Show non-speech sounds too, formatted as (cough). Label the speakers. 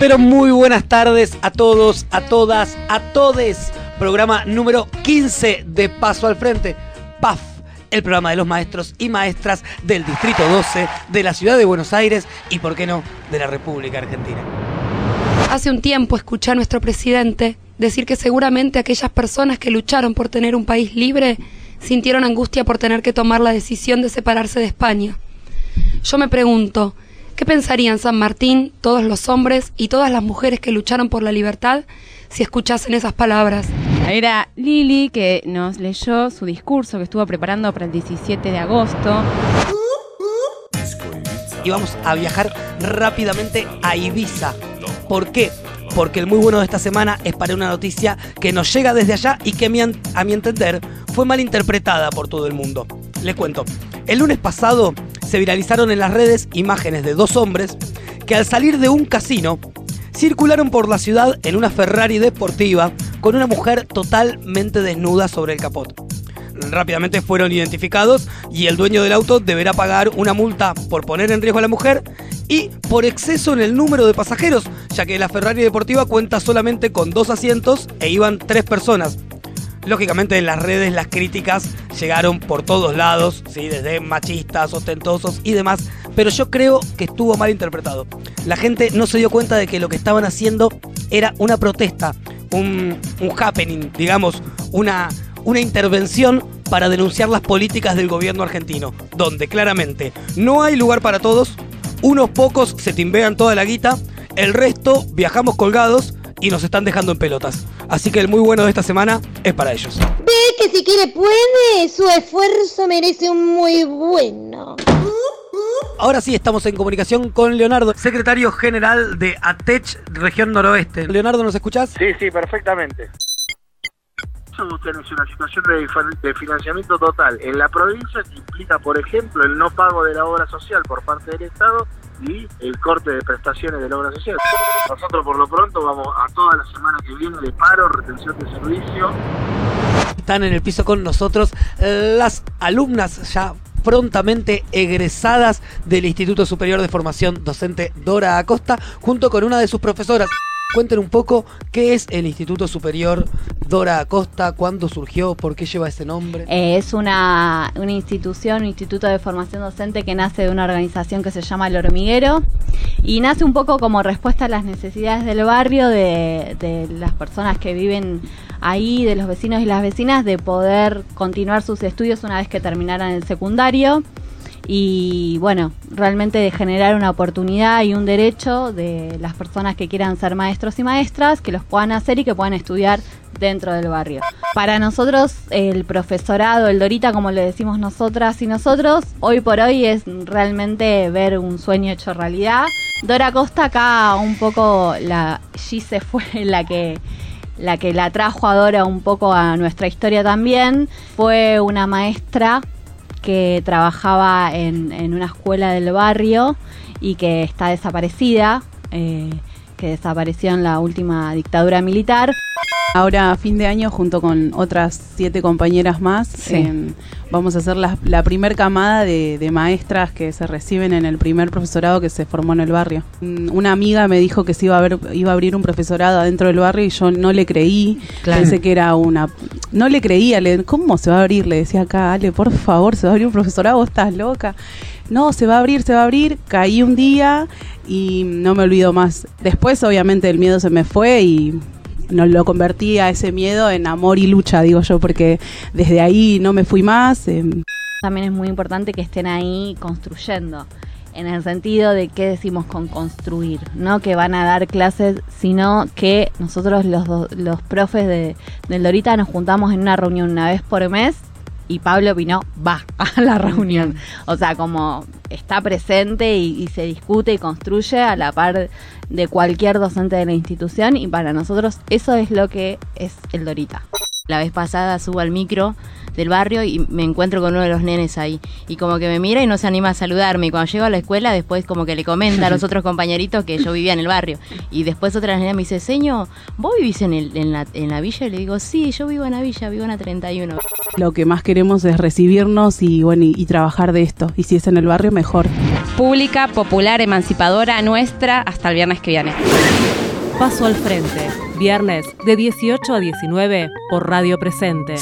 Speaker 1: Pero muy buenas tardes a todos, a todas, a todes. Programa número 15 de Paso al Frente. PAF, el programa de los maestros y maestras del Distrito 12, de la Ciudad de Buenos Aires y, por qué no, de la República Argentina.
Speaker 2: Hace un tiempo escuché a nuestro presidente decir que seguramente aquellas personas que lucharon por tener un país libre sintieron angustia por tener que tomar la decisión de separarse de España. Yo me pregunto, ¿qué pensarían San Martín, todos los hombres y todas las mujeres que lucharon por la libertad si escuchasen esas palabras?
Speaker 3: Era Lili que nos leyó su discurso que estuvo preparando para el 17 de agosto.
Speaker 1: Y vamos a viajar rápidamente a Ibiza. ¿Por qué? Porque el muy bueno de esta semana es para una noticia que nos llega desde allá y que a mi entender fue mal interpretada por todo el mundo. Les cuento. El lunes pasado se viralizaron en las redes imágenes de dos hombres que al salir de un casino circularon por la ciudad en una Ferrari deportiva con una mujer totalmente desnuda sobre el capot. Rápidamente fueron identificados y el dueño del auto deberá pagar una multa por poner en riesgo a la mujer y por exceso en el número de pasajeros, ya que la Ferrari deportiva cuenta solamente con dos asientos e iban tres personas. Lógicamente en las redes las críticas llegaron por todos lados, ¿sí? desde machistas, ostentosos y demás, pero yo creo que estuvo mal interpretado. La gente no se dio cuenta de que lo que estaban haciendo era una protesta, un, happening, digamos, una, una intervención para denunciar las políticas del gobierno argentino, donde claramente no hay lugar para todos, unos pocos se timbean toda la guita, el resto viajamos colgados y nos están dejando en pelotas. Así que el muy bueno de esta semana es para ellos.
Speaker 4: Ve que si quiere puede, su esfuerzo merece un muy bueno.
Speaker 1: Ahora sí estamos en comunicación con Leonardo, secretario general de ATECH, región noroeste. Leonardo, ¿nos escuchás?
Speaker 5: Sí, sí, perfectamente. Es una situación de, de financiamiento total en la provincia que implica, por ejemplo, el no pago de la obra social por parte del Estado y el corte de prestaciones de la obra social. Nosotros por lo pronto vamos a toda la semana que viene de paro, retención de servicio.
Speaker 1: Están en el piso con nosotros las alumnas ya prontamente egresadas del Instituto Superior de Formación Docente Dora Acosta, junto con una de sus profesoras. Cuenten un poco qué es el Instituto Superior Dora Acosta, cuándo surgió, por qué lleva ese nombre.
Speaker 3: Eh, es una, una, institución, un instituto de formación docente que nace de una organización que se llama El Hormiguero y nace un poco como respuesta a las necesidades del barrio, de, de las personas que viven ahí, de los vecinos y las vecinas, de poder continuar sus estudios una vez que terminaran el secundario y bueno, realmente de generar una oportunidad y un derecho de las personas que quieran ser maestros y maestras, que los puedan hacer y que puedan estudiar dentro del barrio. Para nosotros, el profesorado, el Dorita, como le decimos nosotras y nosotros, hoy por hoy es realmente ver un sueño hecho realidad. Dora Costa acá un poco, la Gise fue (laughs) la que la que la trajo a Dora un poco a nuestra historia también, fue una maestra que trabajaba en, en una escuela del barrio y que está desaparecida, eh, que desapareció en la última dictadura militar.
Speaker 6: Ahora, a fin de año, junto con otras siete compañeras más, em, vamos a hacer la, la primer camada de, maestras que se reciben en el primer profesorado que se formó en el barrio. Una amiga me dijo que se iba a, ver, iba a abrir un profesorado adentro del barrio y yo no le creí. Pensé que era una... No le creía, le, ¿cómo se va a abrir? Le decía acá, Ale, por favor, se va a abrir un profesorado, vos estás loca. No, se va a abrir, se va a abrir. Caí un día y no me olvido más. Después, obviamente, el miedo se me fue y no lo convertí a ese miedo en amor y lucha, digo yo, porque desde ahí no me fui más.
Speaker 3: Em. También es muy importante que estén ahí construyendo, en el sentido de qué decimos con construir, no que van a dar clases, sino que nosotros los, los profes de, del Dorita nos juntamos en una reunión una vez por mes y Pablo Pino va (laughs) a la reunión. O sea, como está presente y, se discute y construye a la par de cualquier docente de la institución y para nosotros eso es lo que es el Dorita. La vez pasada subo al micro del barrio y me encuentro con uno de los nenes ahí. Y como que me mira y no se anima a saludarme. Y cuando llego a la escuela, después como que le comenta a los (laughs) otros compañeritos que yo vivía en el barrio. Y después otra nena me dice, señor, ¿vos vivís en, el, en, la, en la villa? Y le digo, sí, yo vivo en la villa, vivo en la 31.
Speaker 6: Lo que más queremos es recibirnos y, bueno, y, y trabajar de esto. Y si es en el barrio, mejor.
Speaker 7: pública, popular, emancipadora, nuestra, hasta el viernes que viene.
Speaker 8: Paso al frente, viernes de 18 a 19 por Radio Presente.